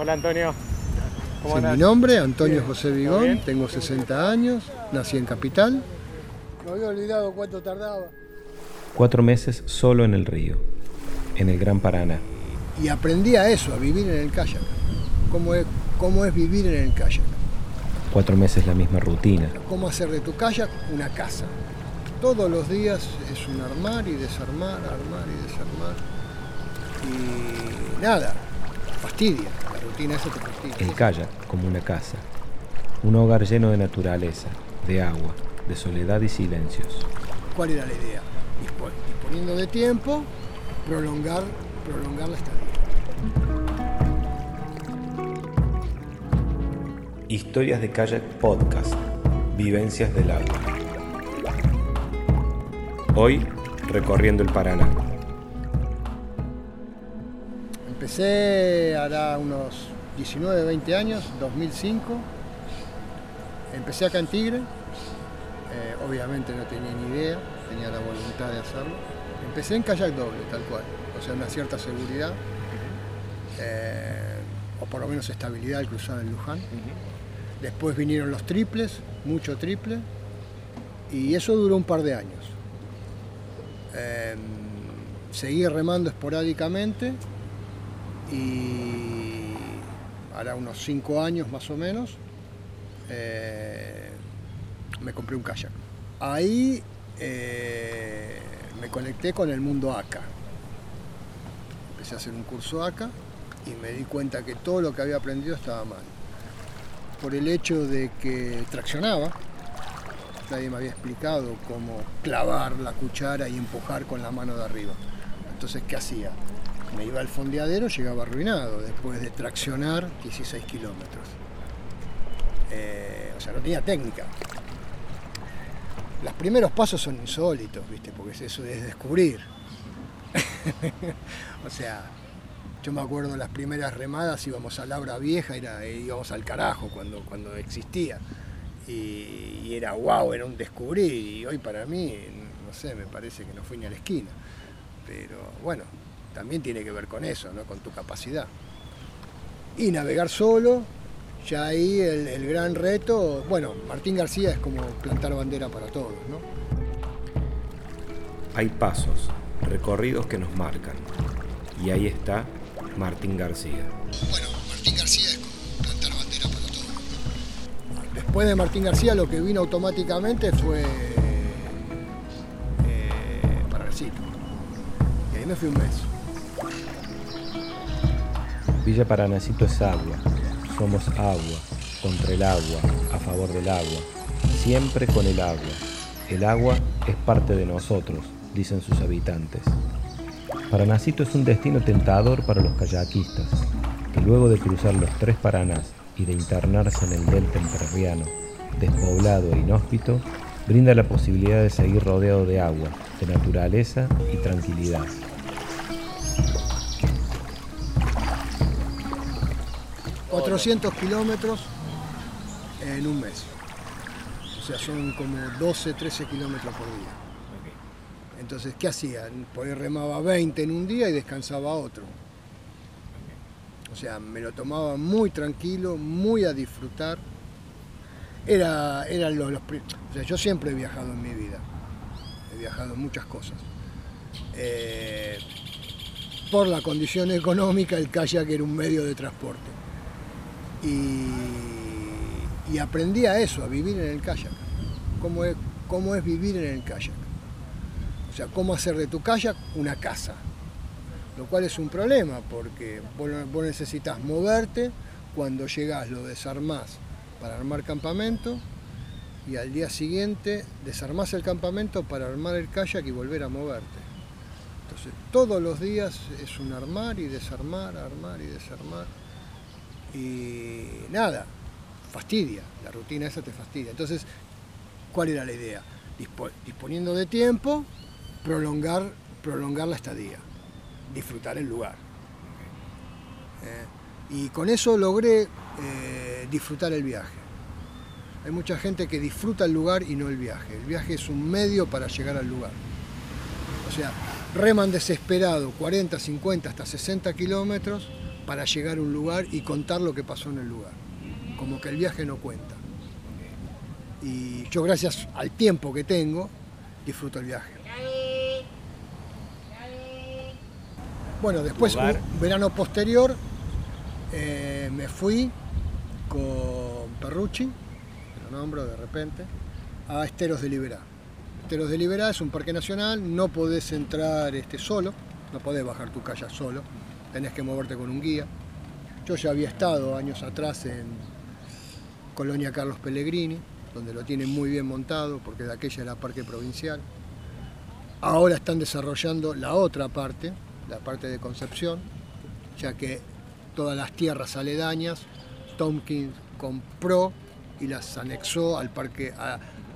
Hola Antonio. ¿Cómo sí, mi nombre, Antonio José Vigón, tengo 60 años, nací en Capital. Me había olvidado cuánto tardaba. Cuatro meses solo en el río, en el Gran Paraná. Y aprendí a eso, a vivir en el kayak. ¿Cómo es, cómo es vivir en el kayak? Cuatro meses la misma rutina. ¿Cómo hacer de tu kayak una casa? Todos los días es un armar y desarmar, armar y desarmar. Y nada, fastidia. La rutina esa te fastidia. El kayak como una casa. Un hogar lleno de naturaleza, de agua, de soledad y silencios. ¿Cuál era la idea? Disponiendo de tiempo, prolongar, prolongar la estadía. Historias de Kayak Podcast. Vivencias del agua. Hoy, recorriendo el Paraná. Empecé hará unos 19, 20 años, 2005. Empecé acá en Tigre. Eh, obviamente no tenía ni idea, tenía la voluntad de hacerlo. Empecé en kayak doble, tal cual. O sea, una cierta seguridad. Eh, o por lo menos estabilidad al cruzar el Luján. Después vinieron los triples, mucho triple, y eso duró un par de años. Em, seguí remando esporádicamente y ahora unos cinco años más o menos eh, me compré un kayak. Ahí eh, me conecté con el mundo ACA. Empecé a hacer un curso ACA y me di cuenta que todo lo que había aprendido estaba mal por el hecho de que traccionaba. Nadie me había explicado cómo clavar la cuchara y empujar con la mano de arriba. Entonces, ¿qué hacía? Me iba al fondeadero, llegaba arruinado después de traccionar 16 kilómetros. Eh, o sea, no tenía técnica. Los primeros pasos son insólitos, ¿viste? Porque eso es descubrir. o sea, yo me acuerdo las primeras remadas íbamos a Laura Vieja, era, íbamos al carajo cuando, cuando existía. Y, era wow, era un descubrir. Y hoy para mí, no sé, me parece que no fui ni a la esquina. Pero bueno, también tiene que ver con eso, ¿no? con tu capacidad. Y navegar solo, ya ahí el, el gran reto, bueno, Martín García es como plantar bandera para todos. ¿no? Hay pasos, recorridos que nos marcan. Y ahí está Martín García. Bueno, Martín García es como plantar bandera para todo. Después de Martín García lo que vino automáticamente fue eh, Paranacito. Y ahí me fui un mes. Villa Paranacito es agua. Somos agua, contra el agua, a favor del agua, siempre con el agua. El agua es parte de nosotros, dicen sus habitantes. Paranacito es un destino tentador para los kayakistas, que luego de cruzar los tres Paranás y de internarse en el delta entrerriano, despoblado e inhóspito, brinda la posibilidad de seguir rodeado de agua, de naturaleza y tranquilidad. ...400 kilómetros en un mes. O sea, son como 12, 13 kilómetros por día. Entonces, ¿qué hacía? Pues remaba 20 en un día y descansaba otro. O sea, me lo tomaba muy tranquilo, muy a disfrutar. Era, eran los, los o sea, yo siempre he viajado en mi vida. He viajado en muchas cosas. Eh, por la condición económica, el kayak era un medio de transporte. Y, y aprendí a eso, a vivir en el kayak. ¿Cómo es, cómo es vivir en el kayak? sea, cómo hacer de tu kayak una casa. Lo cual es un problema porque vos, necesitas moverte, cuando llegás lo desarmás para armar campamento y al día siguiente desarmás el campamento para armar el kayak y volver a moverte. Entonces todos los días es un armar y desarmar, armar y desarmar. Y nada, fastidia, la rutina esa te fastidia. Entonces, ¿cuál era la idea? Disponiendo de tiempo, prolongar, prolongar la estadía, disfrutar el lugar. Eh, y con eso logré eh, disfrutar el viaje. Hay mucha gente que disfruta el lugar y no el viaje. El viaje es un medio para llegar al lugar. O sea, reman desesperado 40, 50, hasta 60 kilómetros para llegar a un lugar y contar lo que pasó en el lugar. Como que el viaje no cuenta. Y yo gracias al tiempo que tengo, disfruto el viaje. Bueno, después, un verano posterior, eh, me fui con Perrucci, lo nombro de repente, a Esteros de Liberá. Esteros de Liberá es un parque nacional, no podés entrar este, solo, no podés bajar tu kayak solo, tenés que moverte con un guía. Yo ya había estado años atrás en Colonia Carlos Pellegrini, donde lo tienen muy bien montado, porque de aquella era parque provincial. Ahora están desarrollando la otra parte, la parte de Concepción, ya que todas las tierras aledañas, Tompkins compró y las anexó al parque,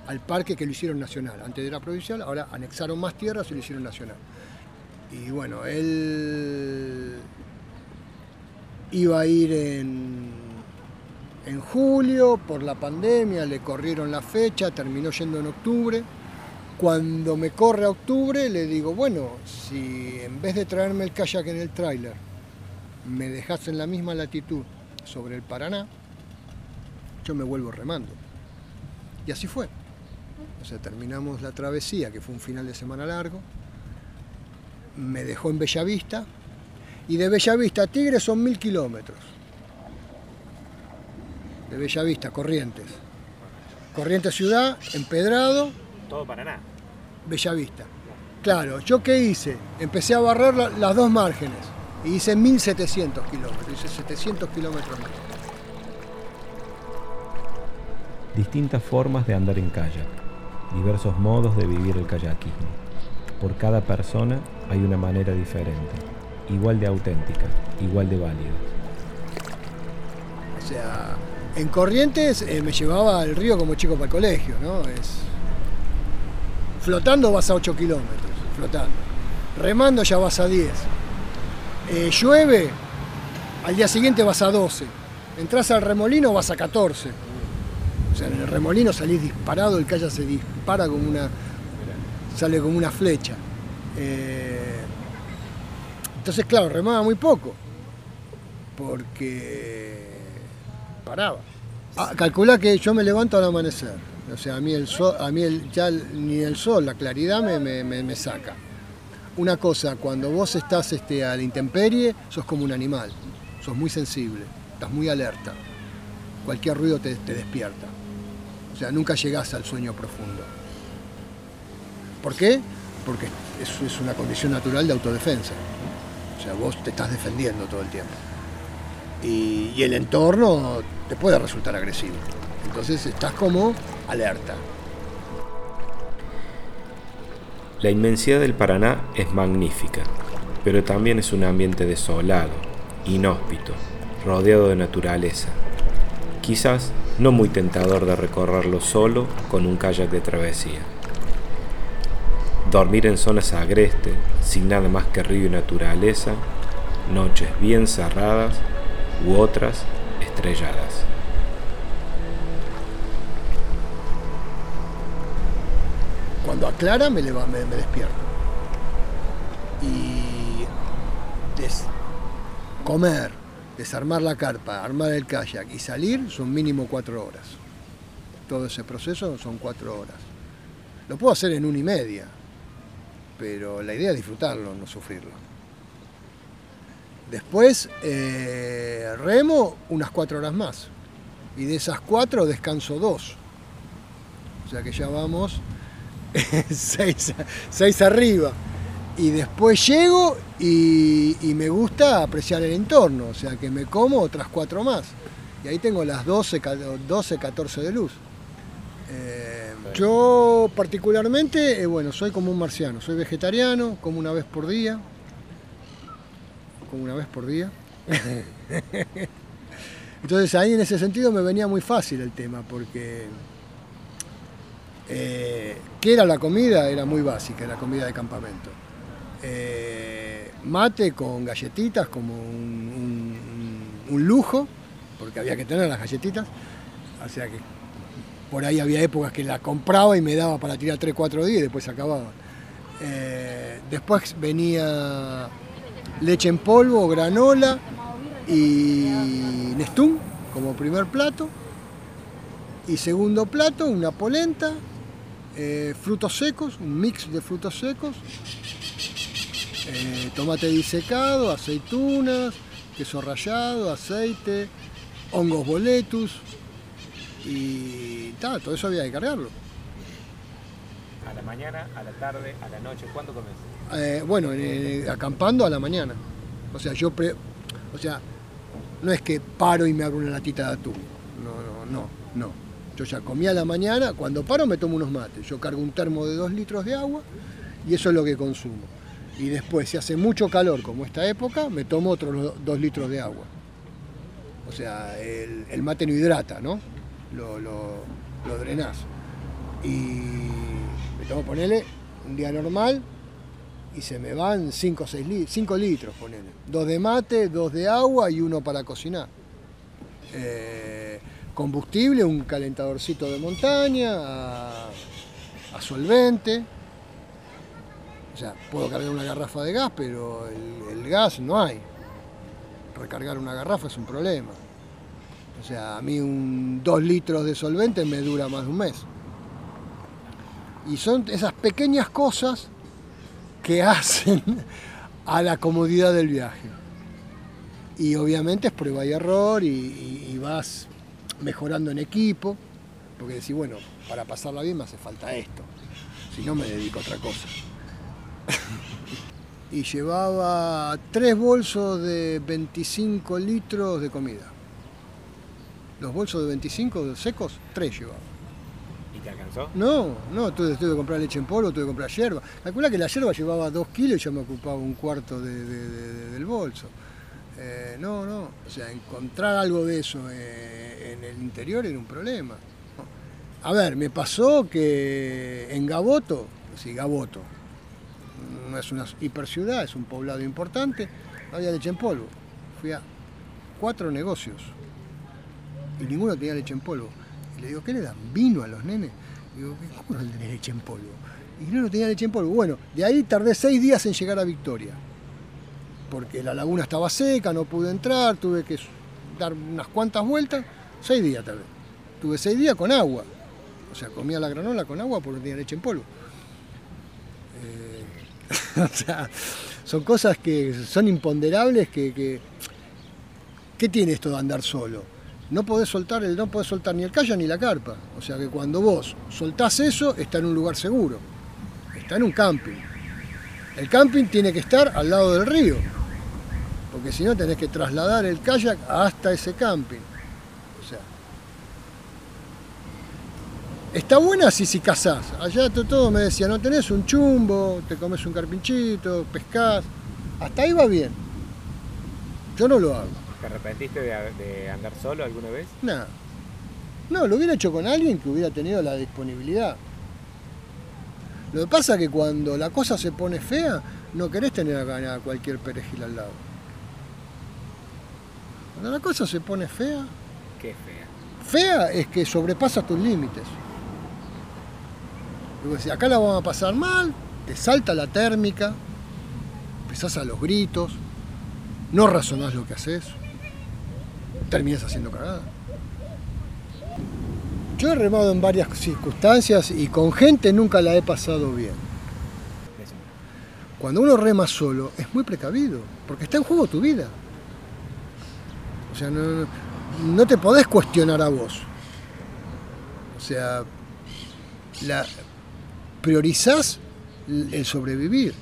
al parque que lo hicieron nacional. Antes era provincial, ahora anexaron más tierras y lo hicieron nacional. Y bueno, él iba a ir en, en julio, por la pandemia le corrieron la fecha, terminó yendo en octubre. Cuando me corre a octubre le digo, bueno, si en vez de traerme el kayak en el tráiler, me dejas en la misma latitud sobre el Paraná, yo me vuelvo remando. Y así fue. O sea, terminamos la travesía, que fue un final de semana largo, me dejó en Bellavista, y de Bellavista a Tigre son mil kilómetros. De Bellavista, Corrientes. Corrientes Ciudad, Empedrado, Todo Paraná. Bellavista. Claro, ¿yo qué hice? Empecé a barrer la- las dos márgenes y hice 1700 kilómetros, hice 700 kilómetros más. Distintas formas de andar en kayak, diversos modos de vivir el kayakismo. Por cada persona hay una manera diferente, igual de auténtica, igual de válida. O sea, en Corrientes eh, me llevaba al río como chico para el colegio, ¿no? Es... Flotando vas a 8 kilómetros, flotando. Remando ya vas a 10. Eh, llueve, al día siguiente vas a 12. Entrás al remolino, vas a 14. O sea, en el remolino salís disparado, el kayak se dispara como una. Sale como una flecha. Eh, entonces, claro, remaba muy poco. Porque paraba. Ah, calculá que yo me levanto al amanecer. O sea, a mí el sol, a mí el, ya ni el sol, la claridad me- me saca. Una cosa, cuando vos estás este, a la intemperie, sos como un animal. Sos muy sensible, estás muy alerta. Cualquier ruido te, te despierta. O sea, nunca llegás al sueño profundo. ¿Por qué? Porque eso es una condición natural de autodefensa. O sea, vos te estás defendiendo todo el tiempo y el entorno te puede resultar agresivo. Entonces estás como alerta. La inmensidad del Paraná es magnífica, pero también es un ambiente desolado, inhóspito, rodeado de naturaleza. Quizás no muy tentador de recorrerlo solo con un kayak de travesía. Dormir en zonas agrestes, sin nada más que río y naturaleza, noches bien cerradas u otras estrelladas. Cuando aclara me, me, me despierto. Y comer, desarmar la carpa, armar el kayak y salir son mínimo cuatro horas. Todo ese proceso son cuatro horas. Lo puedo hacer en una y media, pero la idea es disfrutarlo, no sufrirlo. Después eh, remo unas cuatro horas más. Y de esas cuatro descanso dos. O sea que ya vamos seis, seis arriba. Y después llego y, me gusta apreciar el entorno, o sea que me como otras cuatro más. Y ahí tengo las 12, ca- 12 14 de luz. Eh, yo particularmente, eh, bueno, soy como un marciano, soy vegetariano, como una vez por día. Como una vez por día. Entonces ahí en ese sentido me venía muy fácil el tema, porque eh, ¿qué era la comida? Era muy básica, la comida de campamento. Eh, mate con galletitas como un, un- un lujo, porque había que tener las galletitas. O sea que por ahí había épocas que la compraba y me daba para tirar 3-4 días y después acababa. Eh, después venía leche en polvo, granola y Nestún como primer plato. Y segundo plato, una polenta, eh, frutos secos, un mix de frutos secos, eh, tomate disecado, aceitunas, queso rallado, aceite, hongos boletus y tal, todo eso había que cargarlo. A la mañana, a la tarde, a la noche, ¿cuándo comes? Eh, bueno, eh, acampando a la mañana. O sea, yo, pre- o sea, no es que paro y me abro una latita de atún. No, no, no, no. Yo ya comí a la mañana, cuando paro me tomo unos mates. Yo cargo un termo de dos litros de agua y eso es lo que consumo. Y después, si hace mucho calor como esta época, me tomo otros do- dos litros de agua. O sea, el, el mate no hidrata, ¿no? Lo, lo, lo drenás. Y me tomo, ponele, un día normal, y se me van 5 litros, ponele. Dos de mate, dos de agua y uno para cocinar. Eh, combustible, un calentadorcito de montaña, a, solvente. O sea, puedo cargar una garrafa de gas, pero el gas no hay. Recargar una garrafa es un problema. O sea, a mí un 2 litros de solvente me dura más de un mes. Y son esas pequeñas cosas que hacen a la comodidad del viaje. Y obviamente es prueba y error y, y- vas mejorando en equipo, porque decís, bueno, para pasarla bien me hace falta esto, si no me dedico a otra cosa. y llevaba tres bolsos de 25 litros de comida. Los bolsos de 25 secos, tres llevaba. ¿Y te alcanzó? No, no, tuve, tuve que comprar leche en polvo, tuve que comprar hierba. Calcula que la hierba llevaba dos kilos y yo me ocupaba un cuarto de- de- de- del bolso. Eh, no, no, o sea, encontrar algo de eso eh, en el interior era un problema. A ver, me pasó que en Gaboto, sí, Gaboto, no es una hiperciudad, es un poblado importante, no había leche en polvo. Fui a cuatro negocios y ninguno tenía leche en polvo. Y le digo, ¿qué le dan? ¿Vino a los nenes? Y digo, ¿cómo no tenés leche en polvo? Y no, no tenía leche en polvo. Bueno, de ahí tardé seis días en llegar a Victoria. Porque la laguna estaba seca, no pude entrar, tuve que dar unas cuantas vueltas. Seis días tardé. Tuve seis días con agua. O sea, comía la granola con agua porque no tenía leche en polvo. Eh, o sea, son cosas que son imponderables que- ¿Qué tiene esto de andar solo? No podés soltar el, no soltar ni el kayak ni la carpa. O sea que cuando vos soltás eso, está en un lugar seguro. Está en un camping. El camping tiene que estar al lado del río. Porque si no tenés que trasladar el kayak hasta ese camping. O sea. Está buena si si cazás. Allá to- todo me decía, no tenés un chumbo, te comes un carpinchito, pescás. Hasta ahí va bien. Yo no lo hago. ¿Te arrepentiste de, de andar solo alguna vez? Nada. No, lo hubiera hecho con alguien que hubiera tenido la disponibilidad. Lo que pasa es que cuando la cosa se pone fea, no querés tener a, a cualquier perejil al lado. Cuando la cosa se pone fea, Qué fea. fea es que sobrepasa tus límites. Digo, si acá la vamos a pasar mal, te salta la térmica, empezás a los gritos, no razonás lo que haces, terminas haciendo cagada. Yo he remado en varias circunstancias y con gente nunca la he pasado bien. Cuando uno rema solo es muy precavido, porque está en juego tu vida. O sea, no, no- te podés cuestionar a vos. O sea, la, priorizás el sobrevivir.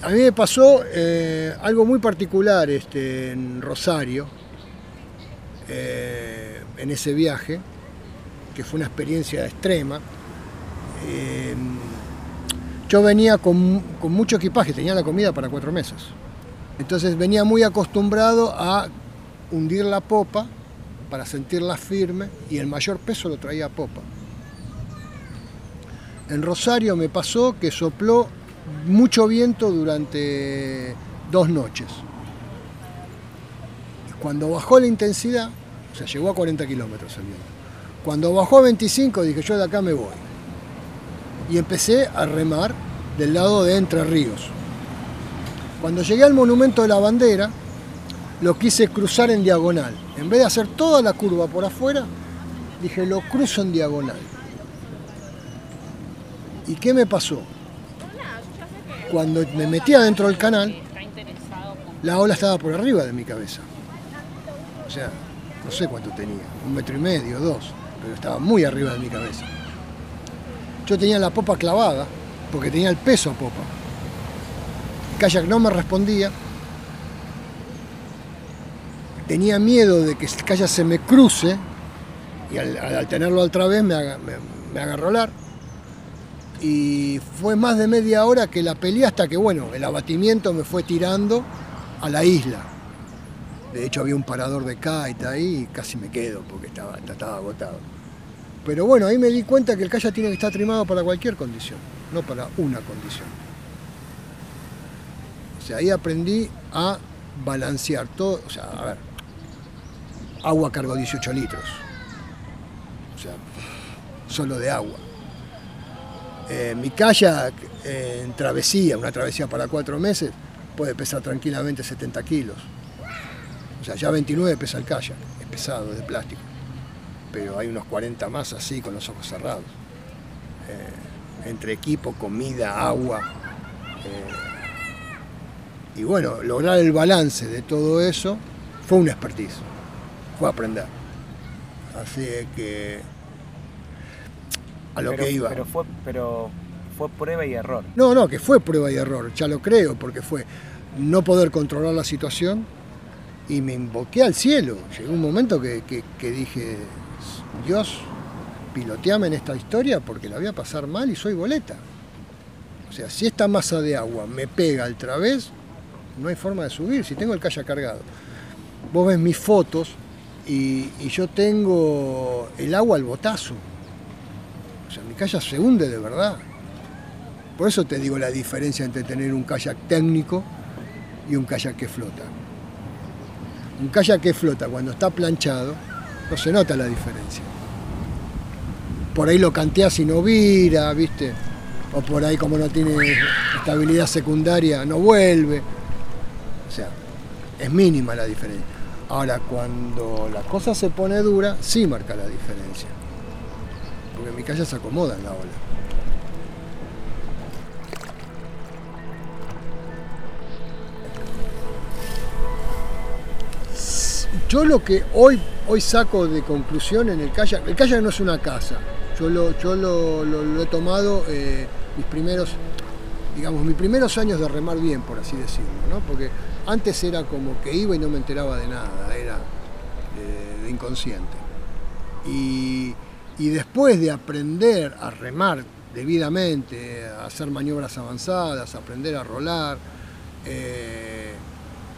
A mí me pasó eh, algo muy particular este, en Rosario, eh, en ese viaje, que fue una experiencia extrema. Eh, yo venía con, con mucho equipaje, tenía la comida para cuatro meses. Entonces venía muy acostumbrado a hundir la popa para sentirla firme y el mayor peso lo traía a popa. En Rosario me pasó que sopló mucho viento durante dos noches. Cuando bajó la intensidad, o sea, llegó a 40 kilómetros el viento. Cuando bajó a 25 dije yo de acá me voy. Y empecé a remar del lado de Entre Ríos. Cuando llegué al monumento de la bandera, lo quise cruzar en diagonal. En vez de hacer toda la curva por afuera, dije, lo cruzo en diagonal. ¿Y qué me pasó? Cuando me metía dentro del canal, la ola estaba por arriba de mi cabeza. O sea, no sé cuánto tenía, un metro y medio, dos, pero estaba muy arriba de mi cabeza. Yo tenía la popa clavada, porque tenía el peso a popa. El kayak no me respondía. Tenía miedo de que el kayak se me cruce y al, tenerlo otra vez me, haga, me haga rolar. Y fue más de media hora que la peleé hasta que, bueno, el abatimiento me fue tirando a la isla. De hecho había un parador de kite ahí y casi me quedo porque estaba, estaba agotado. Pero bueno, ahí me di cuenta que el kayak tiene que estar trimado para cualquier condición, no para una condición. O sea, ahí aprendí a balancear todo, o sea, a ver, agua cargo 18 litros, o sea, solo de agua. Eh, mi kayak eh, en travesía, una travesía para cuatro meses, puede pesar tranquilamente 70 kilos. O sea, ya 29 pesa el kayak, es pesado, de plástico. Pero hay unos 40 más así, con los ojos cerrados. Eh, entre equipo, comida, agua. Y bueno, lograr el balance de todo eso fue un expertise, fue aprender. Así que a lo pero, que iba. Pero fue, pero fue prueba y error. No, no, que fue prueba y error, ya lo creo, porque fue no poder controlar la situación y me invoqué al cielo. Llegó un momento que, que, que dije, Dios, piloteame en esta historia porque la voy a pasar mal y soy boleta. O sea, si esta masa de agua me pega al través, no hay forma de subir, si tengo el kayak cargado. Vos ves mis fotos y, y yo tengo el agua al botazo. O sea, mi kayak se hunde de verdad. Por eso te digo la diferencia entre tener un kayak técnico y un kayak que flota. Un kayak que flota cuando está planchado, no se nota la diferencia. Por ahí lo canteas y no vira, ¿viste? O por ahí como no tiene estabilidad secundaria, no vuelve. O sea, es mínima la diferencia. Ahora, cuando la cosa se pone dura, sí marca la diferencia. Porque mi kayak se acomoda en la ola. Yo lo que hoy, hoy saco de conclusión en el kayak, el kayak no es una casa. Yo lo, yo lo, he tomado eh, mis primeros, digamos, mis primeros años de remar bien, por así decirlo, ¿no? Porque antes era como que iba y no me enteraba de nada, era de, de inconsciente. Y, y después de aprender a remar debidamente, a hacer maniobras avanzadas, a aprender a rolar, eh,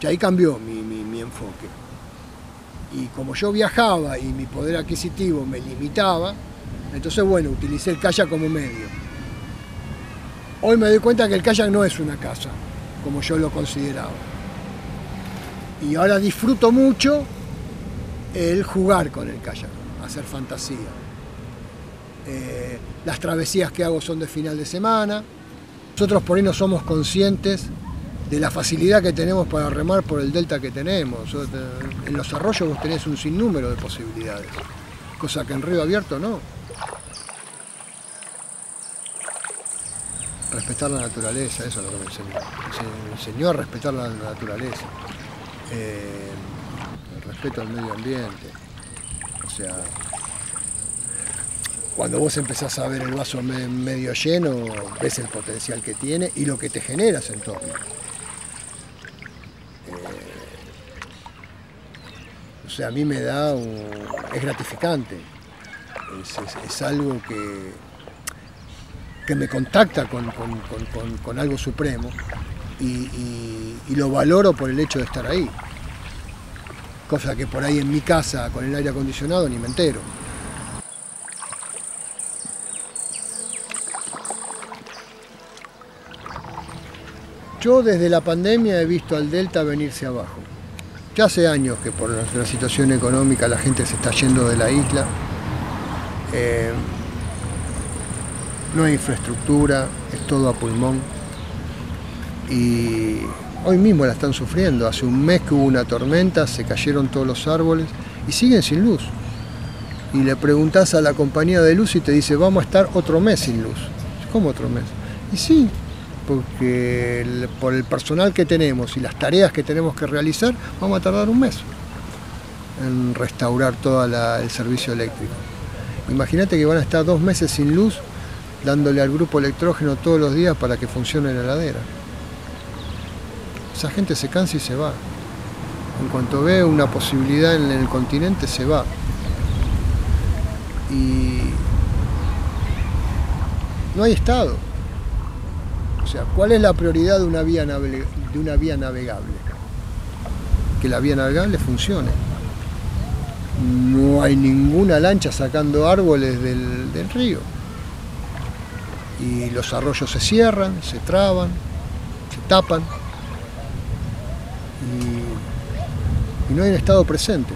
ahí cambió mi, mi, mi enfoque y como yo viajaba y mi poder adquisitivo me limitaba, entonces bueno, utilicé el kayak como medio. Hoy me doy cuenta que el kayak no es una casa, como yo lo consideraba. Y ahora disfruto mucho el jugar con el kayak, hacer fantasía. Eh, las travesías que hago son de final de semana. Nosotros por ahí no somos conscientes de la facilidad que tenemos para remar por el delta que tenemos. En los arroyos vos tenés un sinnúmero de posibilidades, cosa que en río abierto no. Respetar la naturaleza, eso es lo que me enseñó. Me enseñó a respetar la naturaleza. Eh, el respeto al medio ambiente. O sea, cuando vos empezás a ver el vaso medio lleno, ves el potencial que tiene y lo que te genera ese entorno. O sea, a mí me da un, es gratificante. Es, algo que, que, me contacta con, algo supremo y, y, lo valoro por el hecho de estar ahí. Cosa que por ahí en mi casa, con el aire acondicionado, ni me entero. Yo desde la pandemia he visto al Delta venirse abajo. Ya hace años que por la situación económica la gente se está yendo de la isla. Eh, no hay infraestructura, es todo a pulmón. Y, Hoy mismo la están sufriendo. Hace un mes que hubo una tormenta, se cayeron todos los árboles y siguen sin luz. Y le preguntás a la compañía de luz y te dice, vamos a estar otro mes sin luz. ¿Cómo otro mes? Y sí, porque por el personal que tenemos y las tareas que tenemos que realizar, vamos a tardar un mes en restaurar todo el servicio eléctrico. Imagínate que van a estar dos meses sin luz dándole al grupo electrógeno todos los días para que funcione la heladera. Esa gente se cansa y se va. En cuanto ve una posibilidad en el continente, se va. Y no hay Estado. Sea, ¿cuál es la prioridad de una vía, navega- de una vía navegable? Que la vía navegable funcione. No hay ninguna lancha sacando árboles del, del río. Y los arroyos se cierran, se traban, se tapan. Y, y no hay un Estado presente.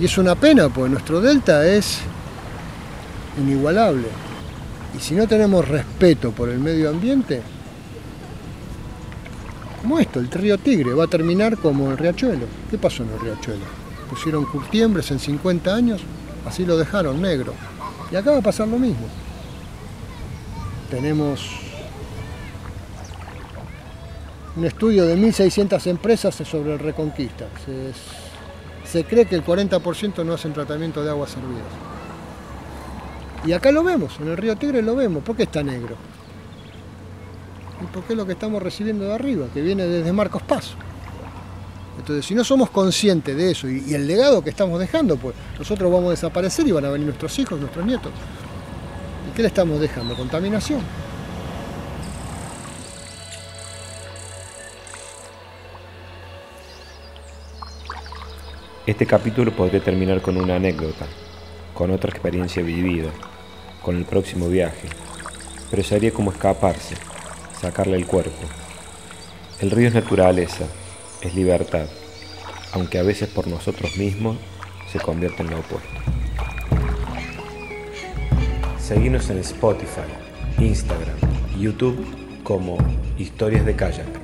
Y es una pena, porque nuestro delta es inigualable. Y si no tenemos respeto por el medio ambiente, como esto, el río Tigre va a terminar como el riachuelo. ¿Qué pasó en el riachuelo? Pusieron curtiembres en 50 años, así lo dejaron negro. Y acá va a pasar lo mismo. Tenemos un estudio de 1.600 empresas sobre el Reconquista. Se, se cree que el 40% no hacen tratamiento de aguas servidas. Y acá lo vemos, en el río Tigre lo vemos. ¿Por qué está negro? ¿Y por qué es lo que estamos recibiendo de arriba, que viene desde Marcos Paz? Entonces, si no somos conscientes de eso y, y el legado que estamos dejando, pues nosotros vamos a desaparecer y van a venir nuestros hijos, nuestros nietos. ¿Y qué le estamos dejando? Contaminación. Este capítulo podría terminar con una anécdota, con otra experiencia vivida, con el próximo viaje, pero sería como escaparse, sacarle el cuerpo. El río es naturaleza, es libertad, aunque a veces por nosotros mismos se convierte en lo opuesto. Seguimos en Spotify, Instagram YouTube como Historias de Kayak.